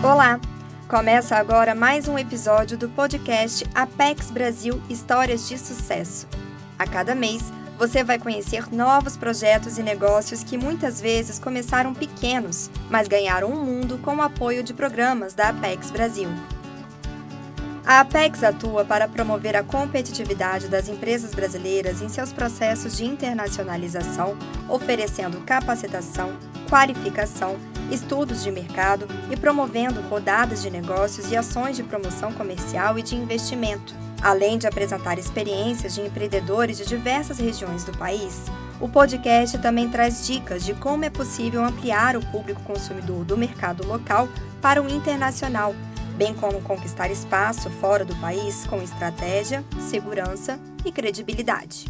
Olá! Começa agora mais um episódio do podcast Apex Brasil Histórias de Sucesso. A cada mês, você vai conhecer novos projetos e negócios que muitas vezes começaram pequenos, mas ganharam um mundo com o apoio de programas da Apex Brasil. A Apex atua para promover a competitividade das empresas brasileiras em seus processos de internacionalização, oferecendo capacitação, qualificação, estudos de mercado e promovendo rodadas de negócios e ações de promoção comercial e de investimento. Além de apresentar experiências de empreendedores de diversas regiões do país, o podcast também traz dicas de como é possível ampliar o público consumidor do mercado local para o internacional bem como conquistar espaço fora do país com estratégia, segurança e credibilidade.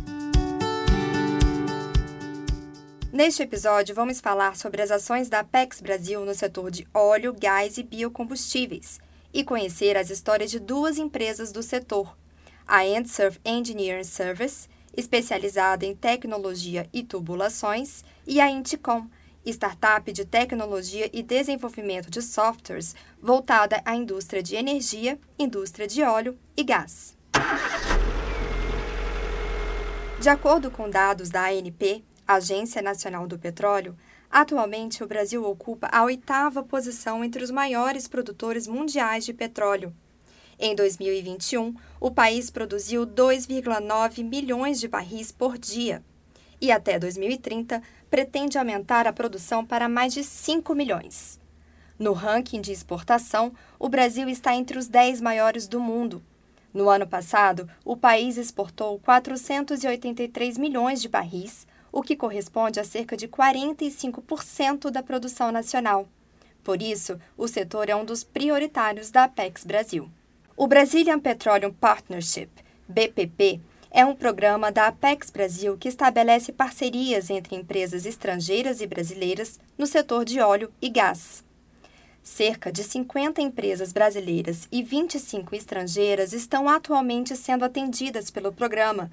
Neste episódio, vamos falar sobre as ações da Apex Brasil no setor de óleo, gás e biocombustíveis e conhecer as histórias de duas empresas do setor: a Endsurf Engineering Service, especializada em tecnologia e tubulações, e a Inticom, startup de tecnologia e desenvolvimento de softwares voltada à indústria de energia, indústria de óleo e gás. De acordo com dados da ANP, Agência Nacional do Petróleo, atualmente o Brasil ocupa a oitava posição entre os maiores produtores mundiais de petróleo. Em 2021, o país produziu 2,9 milhões de barris por dia. E até 2030, pretende aumentar a produção para mais de 5 milhões. No ranking de exportação, o Brasil está entre os 10 maiores do mundo. No ano passado, o país exportou 483 milhões de barris, o que corresponde a cerca de 45% da produção nacional. Por isso, o setor é um dos prioritários da Apex Brasil. O Brazilian Petroleum Partnership, BPP, é um programa da Apex Brasil que estabelece parcerias entre empresas estrangeiras e brasileiras no setor de óleo e gás. Cerca de 50 empresas brasileiras e 25 estrangeiras estão atualmente sendo atendidas pelo programa,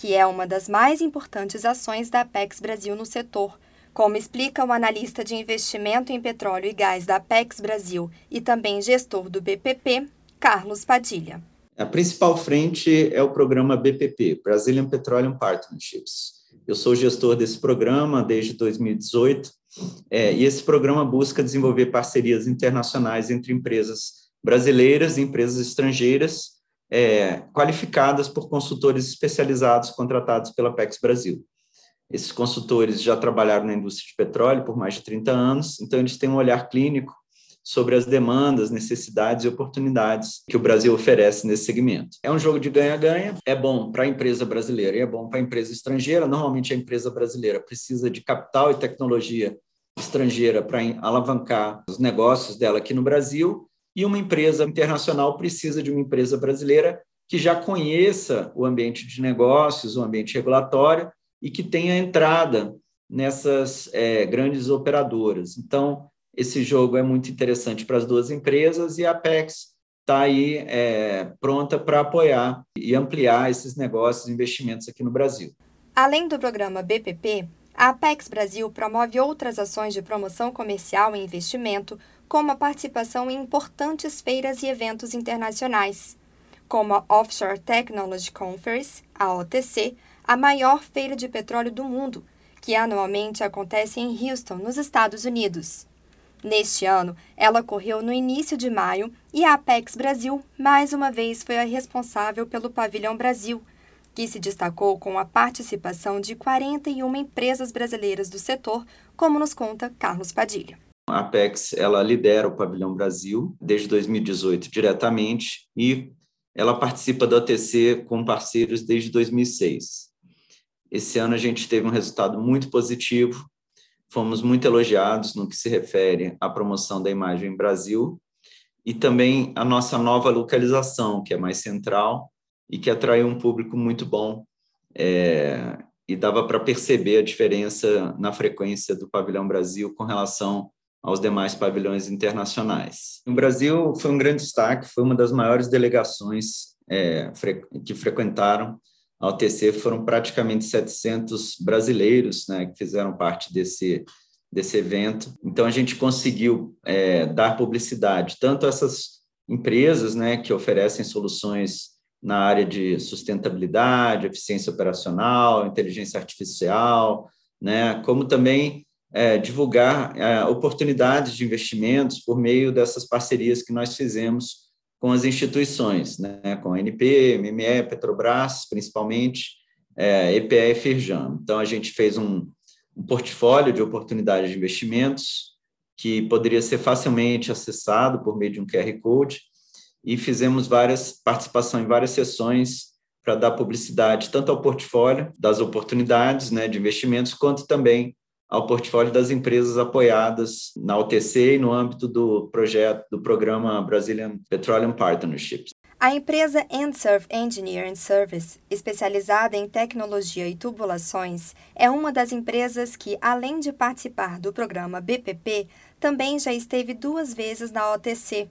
que é uma das mais importantes ações da Apex Brasil no setor, como explica o analista de investimento em petróleo e gás da Apex Brasil e também gestor do BPP, Carlos Padilha. A principal frente é o programa BPP, Brazilian Petroleum Partnerships. Eu sou gestor desse programa desde 2018 é, e esse programa busca desenvolver parcerias internacionais entre empresas brasileiras e empresas estrangeiras é, qualificadas por consultores especializados contratados pela PEX Brasil. Esses consultores já trabalharam na indústria de petróleo por mais de 30 anos, então eles têm um olhar clínico sobre as demandas, necessidades e oportunidades que o Brasil oferece nesse segmento. É um jogo de ganha-ganha, é bom para a empresa brasileira e é bom para a empresa estrangeira. Normalmente, a empresa brasileira precisa de capital e tecnologia estrangeira para alavancar os negócios dela aqui no Brasil, e uma empresa internacional precisa de uma empresa brasileira que já conheça o ambiente de negócios, o ambiente regulatório e que tenha entrada nessas é, grandes operadoras. Então, esse jogo é muito interessante para as duas empresas e a Apex está aí é, pronta para apoiar e ampliar esses negócios e investimentos aqui no Brasil. Além do programa BPP, a Apex Brasil promove outras ações de promoção comercial e investimento, como a participação em importantes feiras e eventos internacionais, como a Offshore Technology Conference, a OTC, a maior feira de petróleo do mundo, que anualmente acontece em Houston, nos Estados Unidos. Neste ano, ela ocorreu no início de maio e a Apex Brasil, mais uma vez, foi a responsável pelo Pavilhão Brasil, que se destacou com a participação de 41 empresas brasileiras do setor, como nos conta Carlos Padilha. A Apex ela lidera o Pavilhão Brasil desde 2018 diretamente e ela participa do ATC com parceiros desde 2006. Esse ano a gente teve um resultado muito positivo, fomos muito elogiados no que se refere à promoção da imagem Brasil e também a nossa nova localização, que é mais central e que atraiu um público muito bom. É, e dava para perceber a diferença na frequência do Pavilhão Brasil com relação aos demais pavilhões internacionais. O Brasil foi um grande destaque, foi uma das maiores delegações é, que frequentaram ao TC foram praticamente 700 brasileiros né, que fizeram parte desse, desse evento. Então, a gente conseguiu é, dar publicidade tanto a essas empresas né, que oferecem soluções na área de sustentabilidade, eficiência operacional, inteligência artificial, né, como também é, divulgar é, oportunidades de investimentos por meio dessas parcerias que nós fizemos com as instituições, né, com a NP, MME, Petrobras, principalmente, é, EPE e Firjan. Então, a gente fez um, um portfólio de oportunidades de investimentos que poderia ser facilmente acessado por meio de um QR Code e fizemos várias participações em várias sessões para dar publicidade tanto ao portfólio das oportunidades né, de investimentos, quanto também ao portfólio das empresas apoiadas na OTC e no âmbito do projeto do programa Brazilian Petroleum Partnerships. A empresa Endserve Engineering Service, especializada em tecnologia e tubulações, é uma das empresas que, além de participar do programa BPP, também já esteve duas vezes na OTC.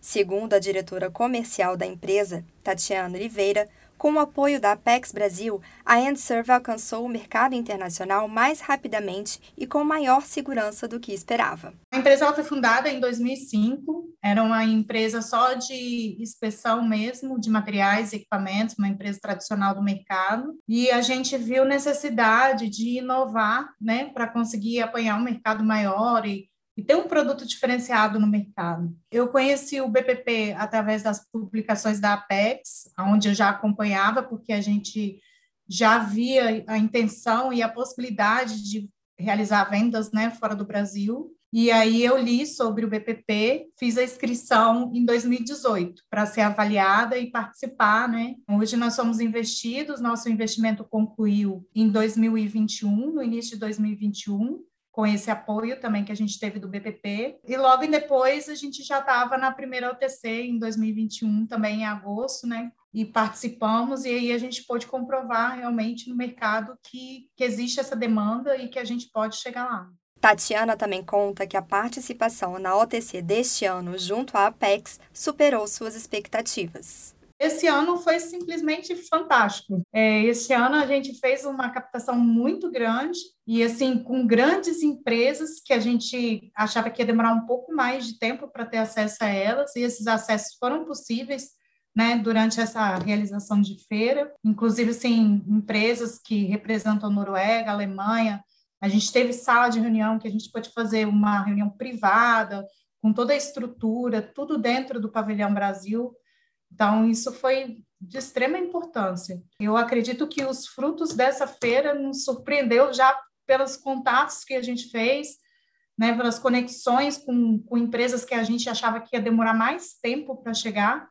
Segundo a diretora comercial da empresa, Tatiana Oliveira, com o apoio da Apex Brasil, a Endserve alcançou o mercado internacional mais rapidamente e com maior segurança do que esperava. A empresa foi fundada em 2005, era uma empresa só de inspeção mesmo de materiais e equipamentos, uma empresa tradicional do mercado, e a gente viu necessidade de inovar, né, para conseguir apanhar um mercado maior e e ter um produto diferenciado no mercado. Eu conheci o BPP através das publicações da Apex, onde eu já acompanhava, porque a gente já via a intenção e a possibilidade de realizar vendas né, fora do Brasil. E aí eu li sobre o BPP, fiz a inscrição em 2018 para ser avaliada e participar, né? Hoje nós somos investidos, nosso investimento concluiu em 2021, no início de 2021, com esse apoio também que a gente teve do BPP. E logo depois a gente já estava na primeira OTC em 2021, também em agosto, né? E participamos, e aí a gente pôde comprovar realmente no mercado que, que existe essa demanda e que a gente pode chegar lá. Tatiana também conta que a participação na OTC deste ano junto à Apex superou suas expectativas. Esse ano foi simplesmente fantástico. É, esse ano a gente fez uma captação muito grande e assim com grandes empresas que a gente achava que ia demorar um pouco mais de tempo para ter acesso a elas e esses acessos foram possíveis né, durante essa realização de feira, inclusive assim, empresas que representam Noruega, Alemanha, a gente teve sala de reunião que a gente pode fazer uma reunião privada, com toda a estrutura, tudo dentro do Pavilhão Brasil, então, isso foi de extrema importância. Eu acredito que os frutos dessa feira nos surpreendeu já pelos contatos que a gente fez, né, pelas conexões com, com empresas que a gente achava que ia demorar mais tempo para chegar,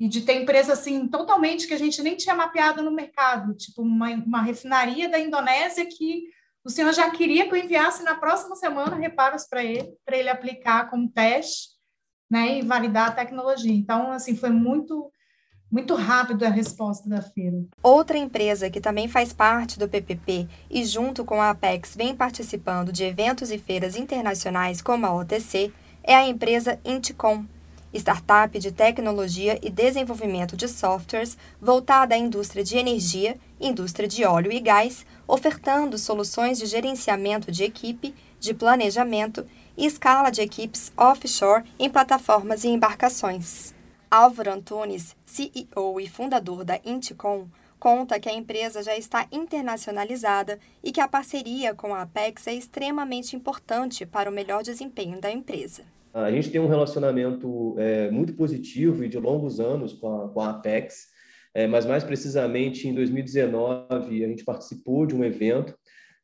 e de ter empresas assim totalmente que a gente nem tinha mapeado no mercado, tipo uma, uma refinaria da Indonésia que o senhor já queria que eu enviasse na próxima semana reparos para ele, para ele aplicar como teste né, e validar a tecnologia. Então, assim, foi muito muito rápido a resposta da feira. Outra empresa que também faz parte do PPP e junto com a Apex vem participando de eventos e feiras internacionais como a OTC é a empresa Inticom, startup de tecnologia e desenvolvimento de softwares voltada à indústria de energia, indústria de óleo e gás, ofertando soluções de gerenciamento de equipe, de planejamento e escala de equipes offshore em plataformas e embarcações. Álvaro Antunes, CEO e fundador da Inticom, conta que a empresa já está internacionalizada e que a parceria com a Apex é extremamente importante para o melhor desempenho da empresa. A gente tem um relacionamento é, muito positivo e de longos anos com a, com a Apex, é, mas mais precisamente em 2019 a gente participou de um evento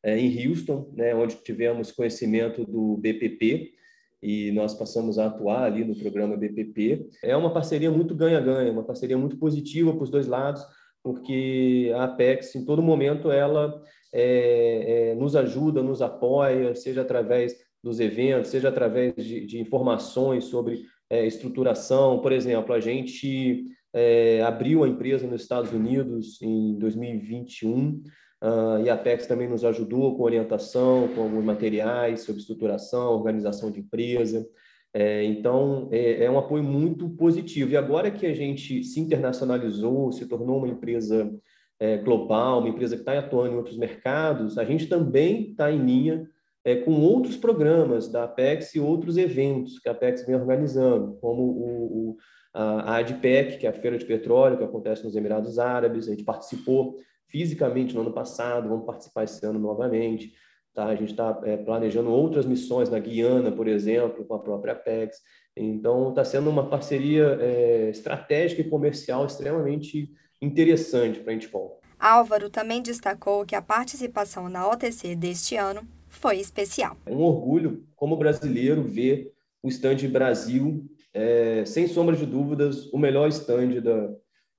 em Houston, né, onde tivemos conhecimento do BPP e nós passamos a atuar ali no programa BPP. É uma parceria muito ganha-ganha, uma parceria muito positiva para os dois lados, porque a Apex, em todo momento, ela é, é, nos ajuda, nos apoia, seja através dos eventos, seja através de, de informações sobre é, estruturação. Por exemplo, a gente é, abriu a empresa nos Estados Unidos em 2021, Uh, e a Apex também nos ajudou com orientação, com alguns materiais sobre estruturação, organização de empresa. É, então, é, é, um apoio muito positivo. E agora que a gente se internacionalizou, se tornou uma empresa é, global, uma empresa que está atuando em outros mercados, a gente também está em linha é, com outros programas da Apex e outros eventos que a Apex vem organizando, como o, o a ADPEC, que é a Feira de Petróleo, que acontece nos Emirados Árabes. A gente participou fisicamente no ano passado, vamos participar esse ano novamente. Tá? A gente está é, planejando outras missões na Guiana, por exemplo, com a própria Apex. Então, está sendo uma parceria é, estratégica e comercial extremamente interessante para a Intipol. Álvaro também destacou que a participação na OTC deste ano foi especial. É um orgulho, como brasileiro, ver o stand Brasil é, sem sombra de dúvidas, o melhor stand da,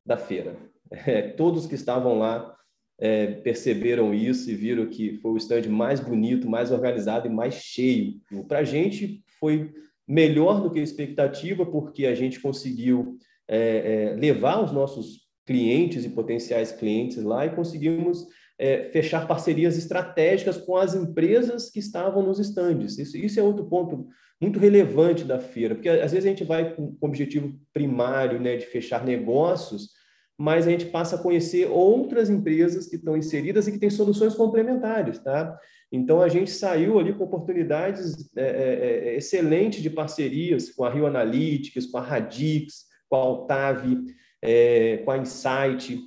da feira. É, todos que estavam lá é, perceberam isso e viram que foi o stand mais bonito, mais organizado e mais cheio. Para a gente foi melhor do que a expectativa, porque a gente conseguiu é, é, levar os nossos clientes e potenciais clientes lá e conseguimos é, fechar parcerias estratégicas com as empresas que estavam nos estandes. Isso, isso é outro ponto muito relevante da feira, porque às vezes a gente vai com o objetivo primário né, de fechar negócios, mas a gente passa a conhecer outras empresas que estão inseridas e que têm soluções complementares, tá? Então a gente saiu ali com oportunidades é, é, é excelentes de parcerias com a Rio Analytics, com a Radix, com a Altave, é, com a Insight.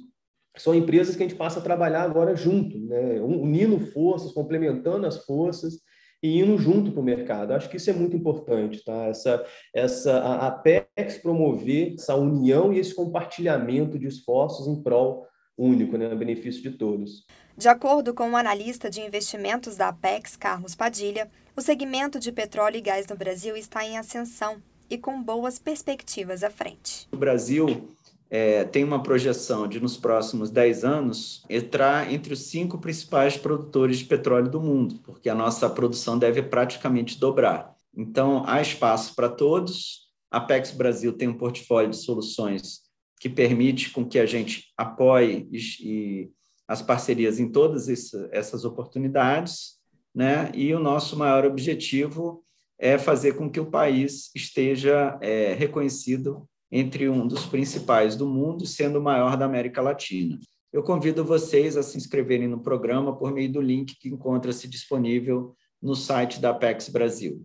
São empresas que a gente passa a trabalhar agora junto, né? unindo forças, complementando as forças e indo junto para o mercado. Acho que isso é muito importante, tá? Essa, essa, a Apex promover essa união e esse compartilhamento de esforços em prol único, né, a benefício de todos. De acordo com o analista de investimentos da Apex, Carlos Padilha, o segmento de petróleo e gás no Brasil está em ascensão e com boas perspectivas à frente. O Brasil é, tem uma projeção de, nos próximos 10 anos, entrar entre os cinco principais produtores de petróleo do mundo, porque a nossa produção deve praticamente dobrar. Então, há espaço para todos. A Apex Brasil tem um portfólio de soluções que permite com que a gente apoie e, as parcerias em todas essas oportunidades, né? E o nosso maior objetivo é fazer com que o país esteja é, reconhecido entre um dos principais do mundo, sendo o maior da América Latina. Eu convido vocês a se inscreverem no programa por meio do link que encontra-se disponível no site da Apex Brasil.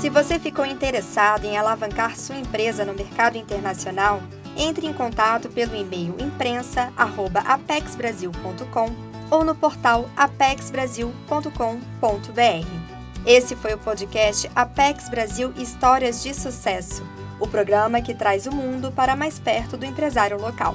Se você ficou interessado em alavancar sua empresa no mercado internacional, entre em contato pelo e-mail imprensa@apexbrasil.com ou no portal apexbrasil.com.br. Esse foi o podcast Apex Brasil Histórias de Sucesso o programa que traz o mundo para mais perto do empresário local.